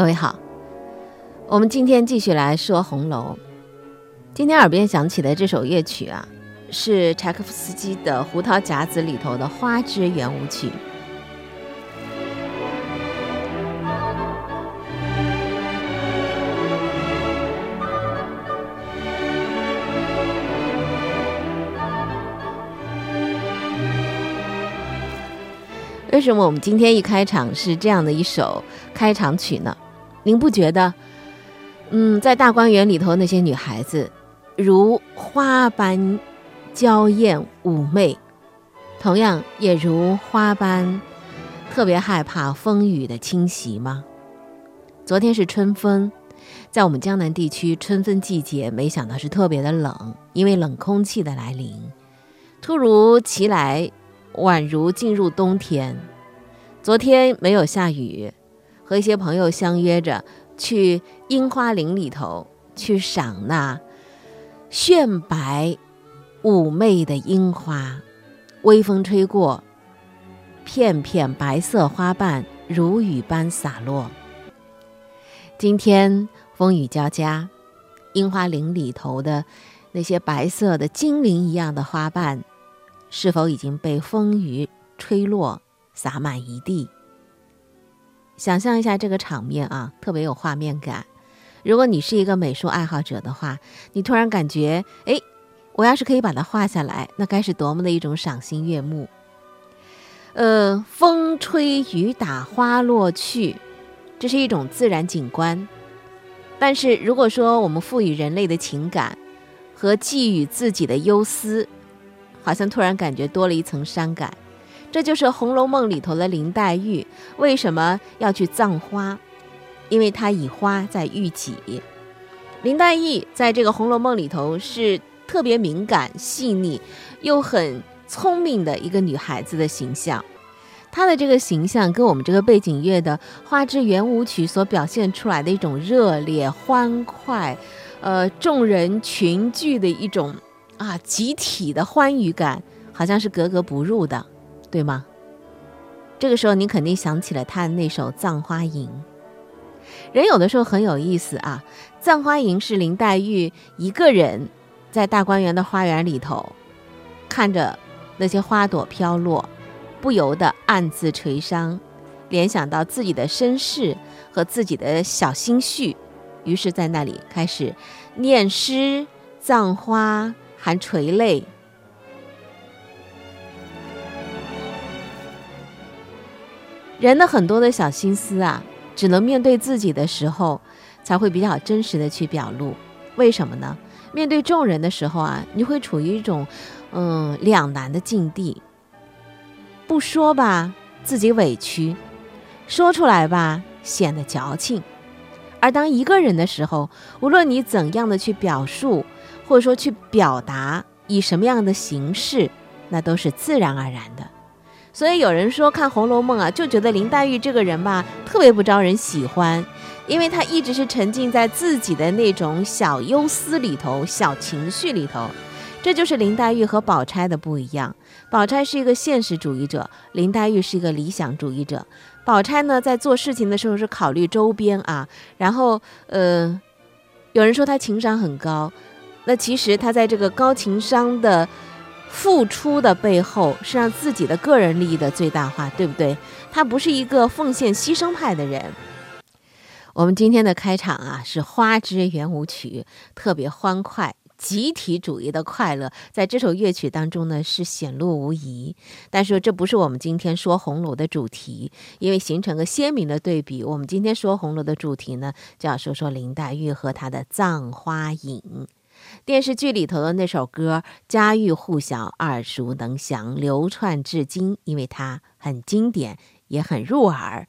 各位好，我们今天继续来说红楼。今天耳边响起的这首乐曲啊，是柴可夫斯基的《胡桃夹子》里头的花之圆舞曲。为什么我们今天一开场是这样的一首开场曲呢？您不觉得，嗯，在大观园里头那些女孩子如花般娇艳妩媚，同样也如花般特别害怕风雨的侵袭吗？昨天是春分，在我们江南地区，春分季节没想到是特别的冷，因为冷空气的来临，突如其来。宛如进入冬天。昨天没有下雨，和一些朋友相约着去樱花林里头去赏那炫白妩媚的樱花。微风吹过，片片白色花瓣如雨般洒落。今天风雨交加，樱花林里头的那些白色的精灵一样的花瓣。是否已经被风雨吹落，洒满一地？想象一下这个场面啊，特别有画面感。如果你是一个美术爱好者的话，你突然感觉，哎，我要是可以把它画下来，那该是多么的一种赏心悦目。呃，风吹雨打花落去，这是一种自然景观。但是如果说我们赋予人类的情感和寄予自己的忧思，好像突然感觉多了一层伤感，这就是《红楼梦》里头的林黛玉为什么要去葬花，因为她以花在喻己。林黛玉在这个《红楼梦》里头是特别敏感、细腻又很聪明的一个女孩子的形象，她的这个形象跟我们这个背景乐的《花之圆舞曲》所表现出来的一种热烈、欢快，呃，众人群聚的一种。啊，集体的欢愉感好像是格格不入的，对吗？这个时候你肯定想起了他的那首《葬花吟》。人有的时候很有意思啊，《葬花吟》是林黛玉一个人在大观园的花园里头，看着那些花朵飘落，不由得暗自垂伤，联想到自己的身世和自己的小心绪，于是在那里开始念诗葬花。还垂泪，人的很多的小心思啊，只能面对自己的时候，才会比较真实的去表露。为什么呢？面对众人的时候啊，你会处于一种嗯两难的境地。不说吧，自己委屈；说出来吧，显得矫情。而当一个人的时候，无论你怎样的去表述。或者说去表达以什么样的形式，那都是自然而然的。所以有人说看《红楼梦》啊，就觉得林黛玉这个人吧，特别不招人喜欢，因为她一直是沉浸在自己的那种小忧思里头、小情绪里头，这就是林黛玉和宝钗的不一样。宝钗是一个现实主义者，林黛玉是一个理想主义者。宝钗呢，在做事情的时候是考虑周边啊，然后呃，有人说她情商很高，那其实她在这个高情商的付出的背后，是让自己的个人利益的最大化，对不对？他不是一个奉献牺牲派的人。我们今天的开场啊，是花之圆舞曲，特别欢快。集体主义的快乐，在这首乐曲当中呢是显露无遗。但是这不是我们今天说红楼的主题，因为形成个鲜明的对比。我们今天说红楼的主题呢，就要说说林黛玉和她的《葬花吟》。电视剧里头的那首歌，家喻户晓、耳熟能详、流传至今，因为它很经典，也很入耳。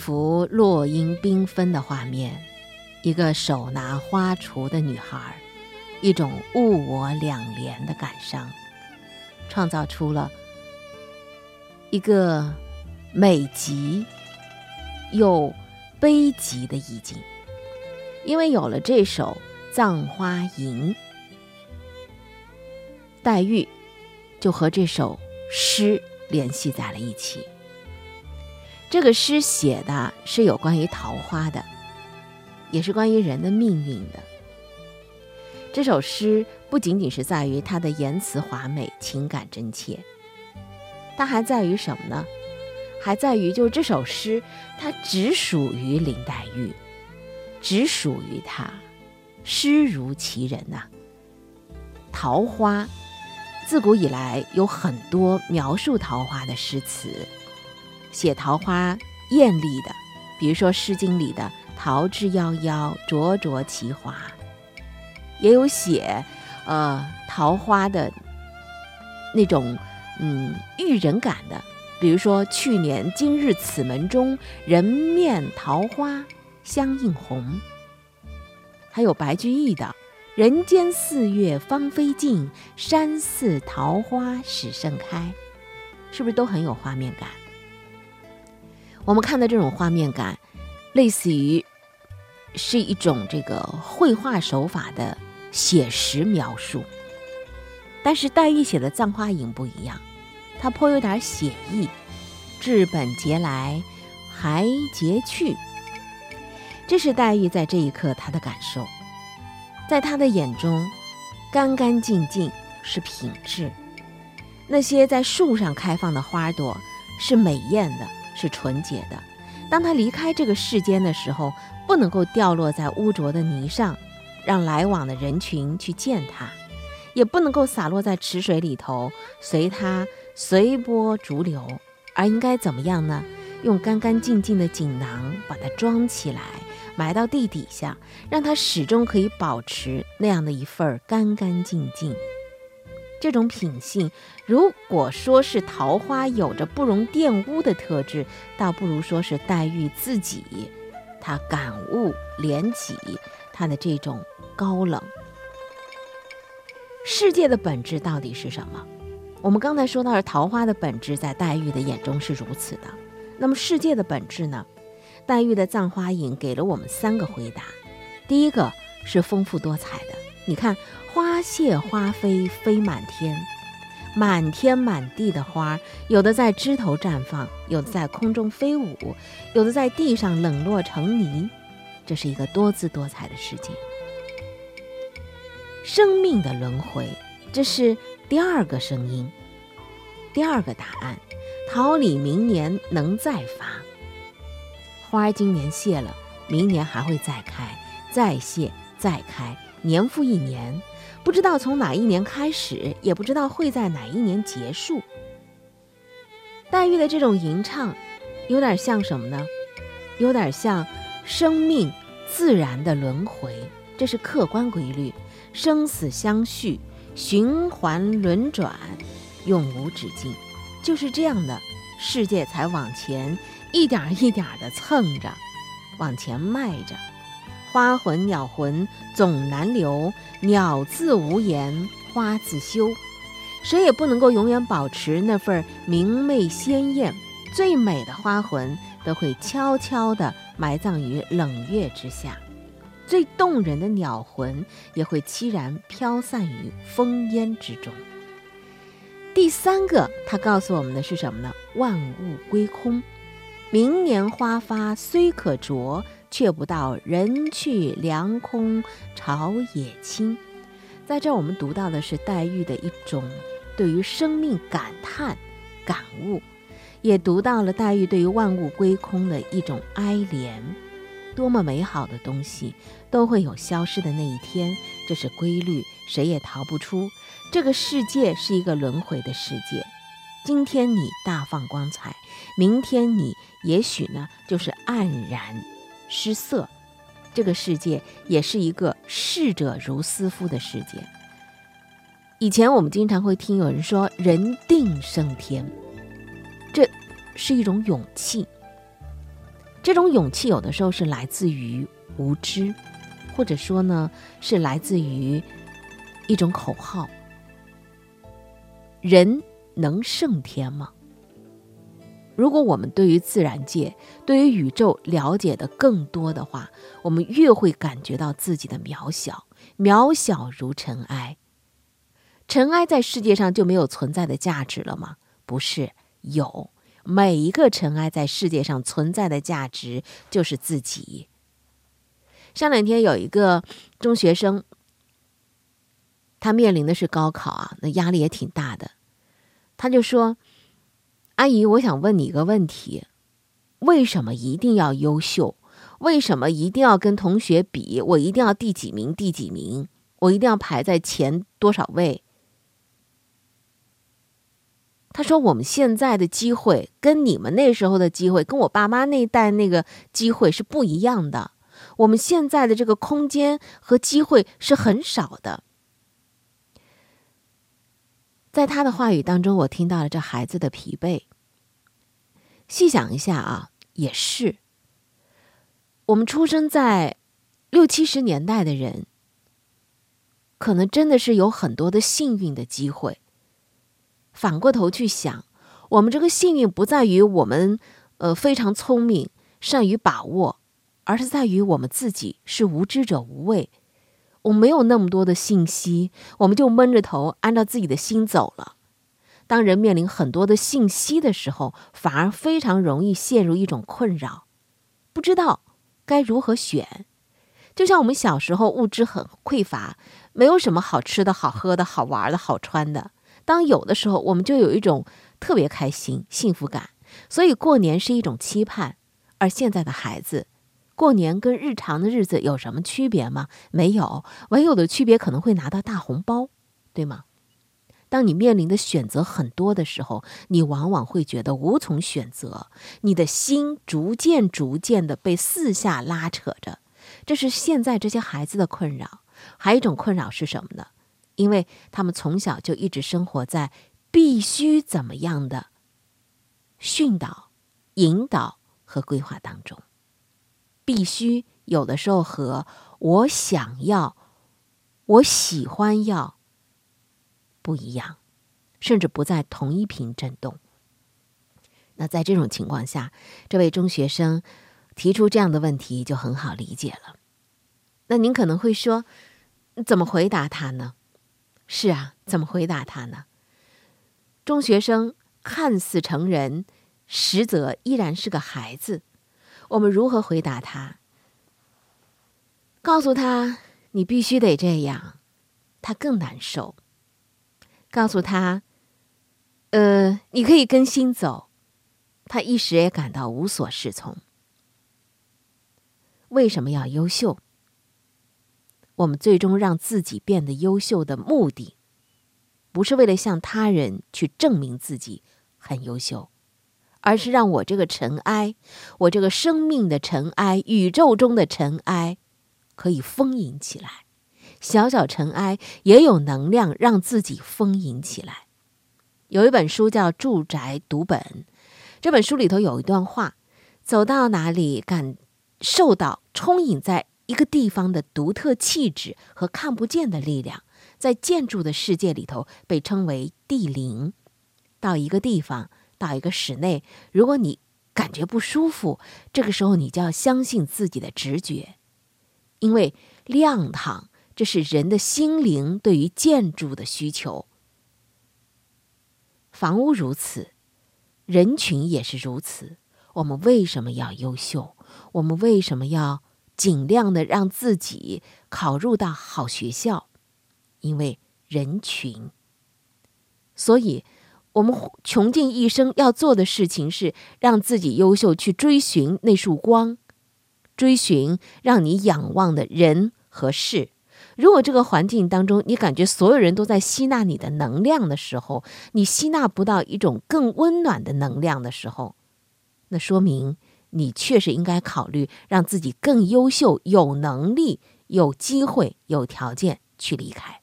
幅落英缤纷的画面，一个手拿花锄的女孩，一种物我两连的感伤，创造出了一个美极又悲极的意境。因为有了这首《葬花吟》，黛玉就和这首诗联系在了一起。这个诗写的是有关于桃花的，也是关于人的命运的。这首诗不仅仅是在于它的言辞华美、情感真切，它还在于什么呢？还在于就这首诗，它只属于林黛玉，只属于她，诗如其人呐。桃花，自古以来有很多描述桃花的诗词。写桃花艳丽的，比如说《诗经》里的“桃之夭夭，灼灼其华”，也有写，呃，桃花的那种嗯喻人感的，比如说“去年今日此门中，人面桃花相映红”，还有白居易的“人间四月芳菲尽，山寺桃花始盛开”，是不是都很有画面感？我们看的这种画面感，类似于是一种这个绘画手法的写实描述。但是黛玉写的《葬花吟》不一样，它颇有点写意，至本节来，还节去。这是黛玉在这一刻她的感受，在她的眼中，干干净净是品质，那些在树上开放的花朵是美艳的。是纯洁的。当他离开这个世间的时候，不能够掉落在污浊的泥上，让来往的人群去见他；也不能够洒落在池水里头，随他随波逐流。而应该怎么样呢？用干干净净的锦囊把它装起来，埋到地底下，让它始终可以保持那样的一份干干净净。这种品性，如果说是桃花有着不容玷污的特质，倒不如说是黛玉自己，她感悟怜己，她的这种高冷。世界的本质到底是什么？我们刚才说到了桃花的本质，在黛玉的眼中是如此的。那么世界的本质呢？黛玉的《葬花吟》给了我们三个回答。第一个是丰富多彩的，你看花谢花飞飞满天，满天满地的花，有的在枝头绽放，有的在空中飞舞，有的在地上冷落成泥，这是一个多姿多彩的世界。生命的轮回，这是第二个声音，第二个答案。桃李明年能再发，花儿今年谢了，明年还会再开，再谢再开，年复一年，不知道从哪一年开始，也不知道会在哪一年结束。黛玉的这种吟唱，有点像什么呢？有点像生命自然的轮回，这是客观规律。生死相续，循环轮转，永无止境。就是这样的世界才往前一点一点的蹭着，往前迈着。花魂鸟魂总难留，鸟自无言，花自羞。谁也不能够永远保持那份明媚鲜艳。最美的花魂都会悄悄地埋葬于冷月之下。最动人的鸟魂也会凄然飘散于风烟之中。第三个，他告诉我们的是什么呢？万物归空，明年花发虽可啄，却不到人去凉空，巢也青。在这儿，我们读到的是黛玉的一种对于生命感叹、感悟，也读到了黛玉对于万物归空的一种哀怜。多么美好的东西，都会有消失的那一天，这是规律，谁也逃不出。这个世界是一个轮回的世界，今天你大放光彩，明天你也许呢就是黯然失色。这个世界也是一个逝者如斯夫的世界。以前我们经常会听有人说“人定胜天”，这是一种勇气。这种勇气有的时候是来自于无知，或者说呢是来自于一种口号。人能胜天吗？如果我们对于自然界、对于宇宙了解的更多的话，我们越会感觉到自己的渺小，渺小如尘埃。尘埃在世界上就没有存在的价值了吗？不是，有。每一个尘埃在世界上存在的价值就是自己。上两天有一个中学生，他面临的是高考啊，那压力也挺大的。他就说：“阿姨，我想问你一个问题，为什么一定要优秀？为什么一定要跟同学比？我一定要第几名？第几名？我一定要排在前多少位？”他说：“我们现在的机会跟你们那时候的机会，跟我爸妈那代那个机会是不一样的。我们现在的这个空间和机会是很少的。”在他的话语当中，我听到了这孩子的疲惫。细想一下啊，也是。我们出生在六七十年代的人，可能真的是有很多的幸运的机会。反过头去想，我们这个幸运不在于我们，呃，非常聪明、善于把握，而是在于我们自己是无知者无畏。我们没有那么多的信息，我们就闷着头按照自己的心走了。当人面临很多的信息的时候，反而非常容易陷入一种困扰，不知道该如何选。就像我们小时候物质很匮乏，没有什么好吃的、好喝的、好玩的、好穿的。当有的时候，我们就有一种特别开心、幸福感，所以过年是一种期盼。而现在的孩子，过年跟日常的日子有什么区别吗？没有，唯有的区别可能会拿到大红包，对吗？当你面临的选择很多的时候，你往往会觉得无从选择，你的心逐渐、逐渐的被四下拉扯着。这是现在这些孩子的困扰。还有一种困扰是什么呢？因为他们从小就一直生活在必须怎么样的训导、引导和规划当中，必须有的时候和我想要、我喜欢要不一样，甚至不在同一频振动。那在这种情况下，这位中学生提出这样的问题就很好理解了。那您可能会说，怎么回答他呢？是啊，怎么回答他呢？中学生看似成人，实则依然是个孩子。我们如何回答他？告诉他你必须得这样，他更难受。告诉他，呃，你可以跟心走，他一时也感到无所适从。为什么要优秀？我们最终让自己变得优秀的目的，不是为了向他人去证明自己很优秀，而是让我这个尘埃，我这个生命的尘埃，宇宙中的尘埃，可以丰盈起来。小小尘埃也有能量让自己丰盈起来。有一本书叫《住宅读本》，这本书里头有一段话：走到哪里，感受到充盈在。一个地方的独特气质和看不见的力量，在建筑的世界里头被称为地灵。到一个地方，到一个室内，如果你感觉不舒服，这个时候你就要相信自己的直觉，因为亮堂，这是人的心灵对于建筑的需求。房屋如此，人群也是如此。我们为什么要优秀？我们为什么要？尽量的让自己考入到好学校，因为人群。所以，我们穷尽一生要做的事情是让自己优秀，去追寻那束光，追寻让你仰望的人和事。如果这个环境当中，你感觉所有人都在吸纳你的能量的时候，你吸纳不到一种更温暖的能量的时候，那说明。你确实应该考虑让自己更优秀，有能力、有机会、有条件去离开。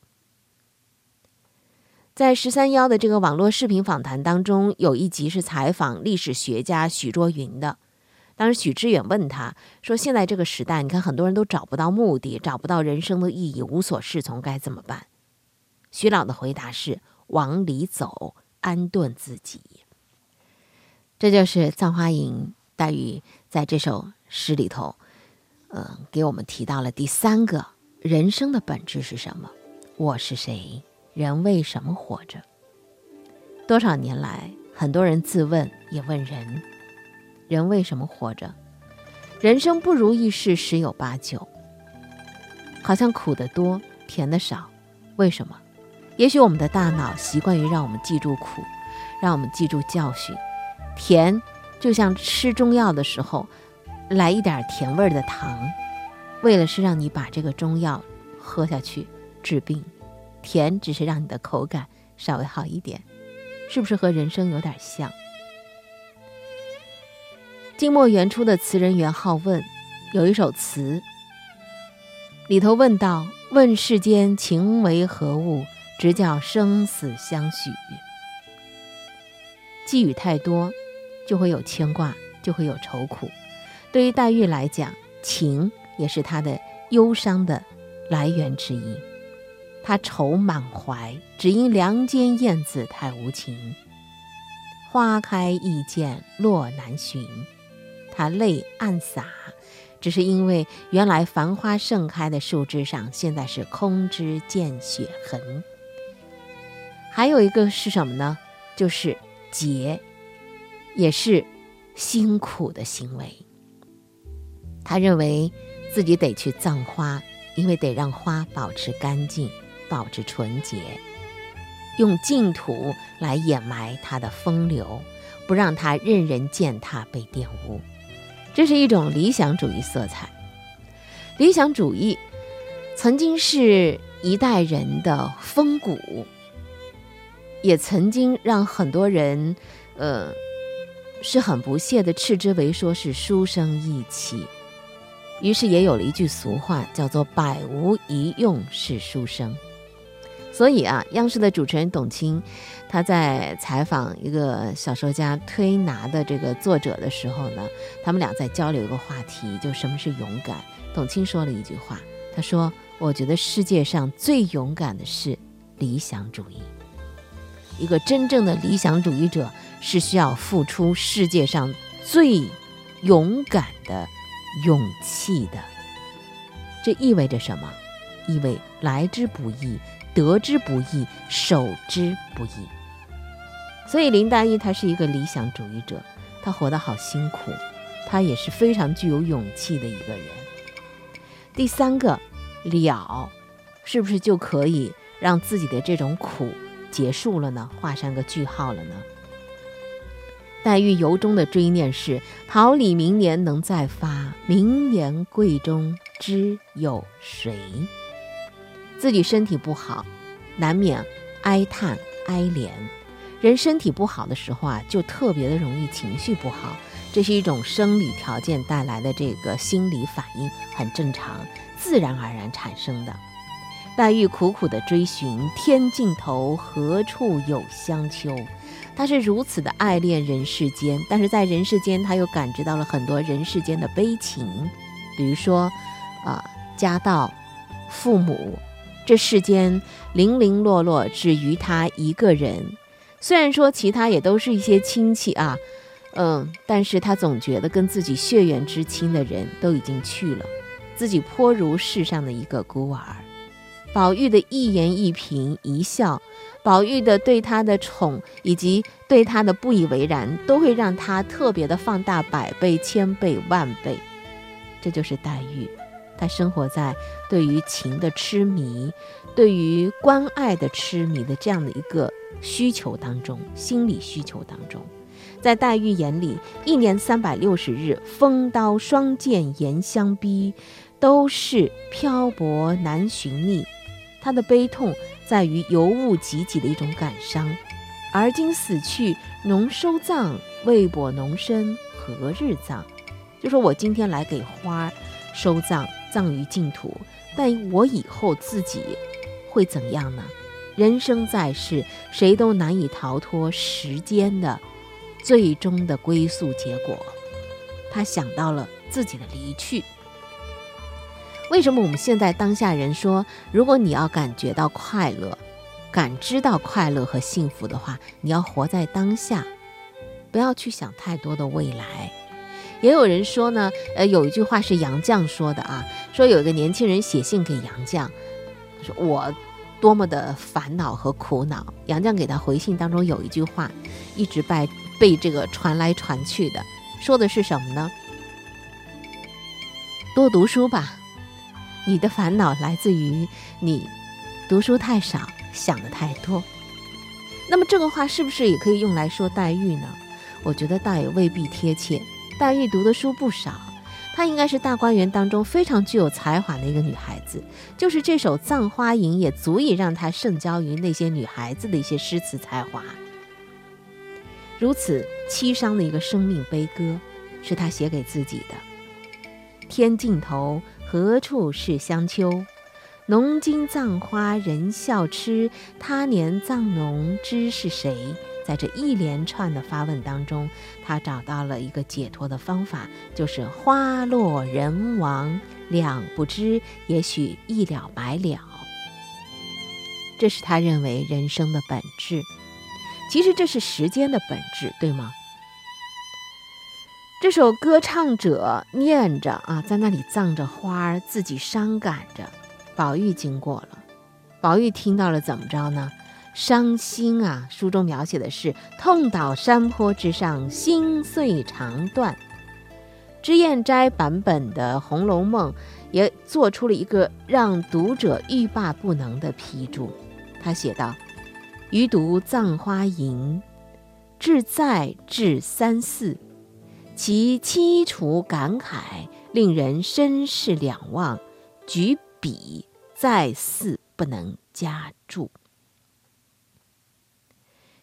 在十三幺的这个网络视频访谈当中，有一集是采访历史学家许倬云的。当时许知远问他说：“现在这个时代，你看很多人都找不到目的，找不到人生的意义，无所适从，该怎么办？”徐老的回答是：“往里走，安顿自己。”这就是《葬花吟》。黛玉在这首诗里头，呃，给我们提到了第三个人生的本质是什么？我是谁？人为什么活着？多少年来，很多人自问，也问人：人为什么活着？人生不如意事十有八九，好像苦的多，甜的少。为什么？也许我们的大脑习惯于让我们记住苦，让我们记住教训，甜。就像吃中药的时候，来一点甜味儿的糖，为了是让你把这个中药喝下去治病，甜只是让你的口感稍微好一点，是不是和人生有点像？晋末元初的词人元好问有一首词，里头问道：“问世间情为何物，直叫生死相许。”寄语太多。就会有牵挂，就会有愁苦。对于黛玉来讲，情也是她的忧伤的来源之一。她愁满怀，只因梁间燕子太无情。花开易见落难寻，他泪暗洒，只是因为原来繁花盛开的树枝上，现在是空枝见血痕。还有一个是什么呢？就是劫。也是辛苦的行为。他认为自己得去葬花，因为得让花保持干净、保持纯洁，用净土来掩埋他的风流，不让他任人践踏被玷污。这是一种理想主义色彩。理想主义曾经是一代人的风骨，也曾经让很多人，呃。是很不屑的，斥之为说是书生意气，于是也有了一句俗话，叫做“百无一用是书生”。所以啊，央视的主持人董卿，他在采访一个小说家推拿的这个作者的时候呢，他们俩在交流一个话题，就什么是勇敢。董卿说了一句话，他说：“我觉得世界上最勇敢的是理想主义。”一个真正的理想主义者是需要付出世界上最勇敢的勇气的。这意味着什么？意味来之不易，得之不易，守之不易。所以林黛玉她是一个理想主义者，她活得好辛苦，她也是非常具有勇气的一个人。第三个了，是不是就可以让自己的这种苦结束了呢？画上个句号了呢？黛玉由衷的追念是：桃李明年能再发，明年贵中知有谁？自己身体不好，难免哀叹哀怜。人身体不好的时候啊，就特别的容易情绪不好，这是一种生理条件带来的这个心理反应，很正常，自然而然产生的。黛玉苦苦的追寻天尽头何处有香丘，她是如此的爱恋人世间，但是在人世间，她又感知到了很多人世间的悲情，比如说，啊，家道、父母，这世间零零落落，只余他一个人。虽然说其他也都是一些亲戚啊，嗯，但是他总觉得跟自己血缘之亲的人都已经去了，自己颇如世上的一个孤儿。宝玉的一言一颦一笑，宝玉的对他的宠以及对他的不以为然，都会让他特别的放大百倍、千倍、万倍。这就是黛玉，他生活在对于情的痴迷、对于关爱的痴迷的这样的一个。需求当中，心理需求当中，在黛玉眼里，一年三百六十日，风刀霜剑严相逼，都是漂泊难寻觅。她的悲痛在于尤物及己的一种感伤。而今死去，农收葬，未卜农身何日葬？就说我今天来给花收葬，葬于净土，但我以后自己会怎样呢？人生在世，谁都难以逃脱时间的最终的归宿结果。他想到了自己的离去。为什么我们现在当下人说，如果你要感觉到快乐、感知到快乐和幸福的话，你要活在当下，不要去想太多的未来。也有人说呢，呃，有一句话是杨绛说的啊，说有一个年轻人写信给杨绛，说我。多么的烦恼和苦恼！杨绛给他回信当中有一句话，一直被被这个传来传去的，说的是什么呢？多读书吧，你的烦恼来自于你读书太少，想的太多。那么这个话是不是也可以用来说黛玉呢？我觉得倒也未必贴切。黛玉读的书不少。她应该是大观园当中非常具有才华的一个女孩子，就是这首《葬花吟》也足以让她胜交于那些女孩子的一些诗词才华。如此凄伤的一个生命悲歌，是她写给自己的。天尽头何处是香丘？农今葬花人笑痴，他年葬侬知是谁？在这一连串的发问当中，他找到了一个解脱的方法，就是花落人亡两不知，也许一了百了。这是他认为人生的本质。其实这是时间的本质，对吗？这首歌唱者念着啊，在那里葬着花儿，自己伤感着。宝玉经过了，宝玉听到了，怎么着呢？伤心啊！书中描写的是痛倒山坡之上，心碎肠断。脂砚斋版本的《红楼梦》也做出了一个让读者欲罢不能的批注。他写道：“余读《葬花吟》，志在至三四，其凄楚感慨，令人深视两忘。举笔再四，不能加注。”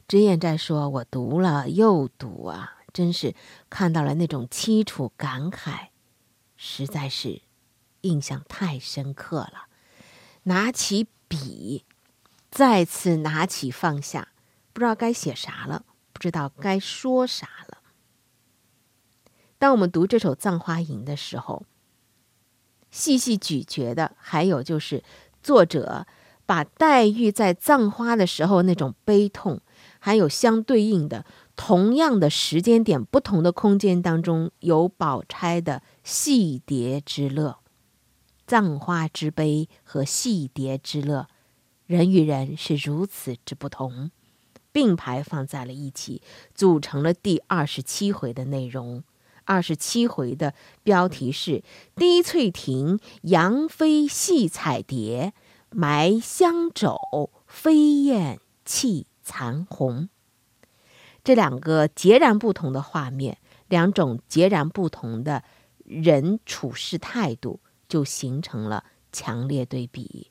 脂砚斋说：“我读了又读啊，真是看到了那种凄楚感慨，实在是印象太深刻了。拿起笔，再次拿起放下，不知道该写啥了，不知道该说啥了。当我们读这首《葬花吟》的时候，细细咀嚼的，还有就是作者把黛玉在葬花的时候那种悲痛。”还有相对应的，同样的时间点，不同的空间当中，有宝钗的戏蝶之乐、葬花之悲和戏蝶之乐，人与人是如此之不同，并排放在了一起，组成了第二十七回的内容。二十七回的标题是“滴翠亭杨妃戏彩蝶，埋香肘飞燕泣残红”。这两个截然不同的画面，两种截然不同的人处事态度，就形成了强烈对比。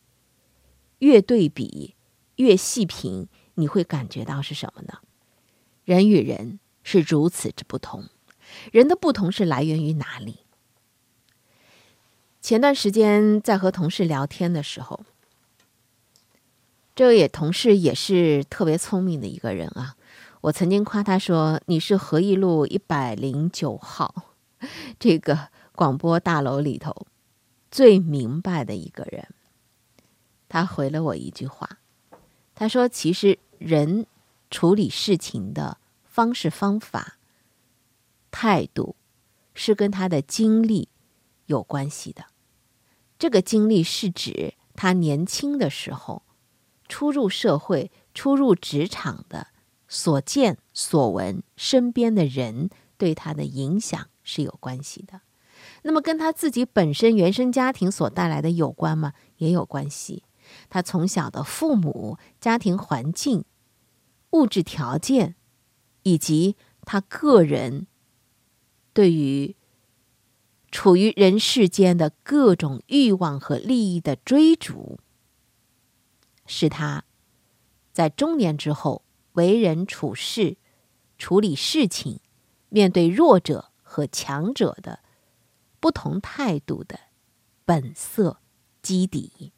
越对比，越细品，你会感觉到是什么呢？人与人是如此之不同。人的不同是来源于哪里？前段时间在和同事聊天的时候，这位同事也是特别聪明的一个人啊。我曾经夸他说：“你是和义路一百零九号这个广播大楼里头最明白的一个人。”他回了我一句话，他说：“其实人处理事情的方式方法。”态度是跟他的经历有关系的。这个经历是指他年轻的时候初入社会、初入职场的所见所闻，身边的人对他的影响是有关系的。那么跟他自己本身原生家庭所带来的有关吗？也有关系。他从小的父母、家庭环境、物质条件，以及他个人。对于处于人世间的各种欲望和利益的追逐，是他在中年之后为人处事、处理事情、面对弱者和强者的不同态度的本色基底。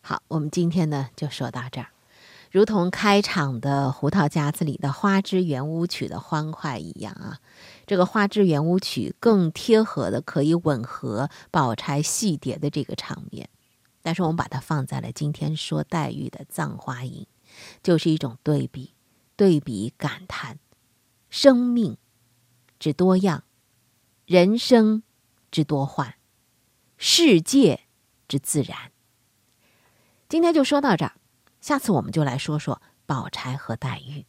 好，我们今天呢就说到这儿。如同开场的《胡桃夹子》里的花枝圆舞曲的欢快一样啊，这个花枝圆舞曲更贴合的可以吻合宝钗戏蝶的这个场面。但是我们把它放在了今天说黛玉的《葬花吟》，就是一种对比，对比感叹生命之多样，人生之多幻，世界之自然。今天就说到这儿。下次我们就来说说宝钗和黛玉。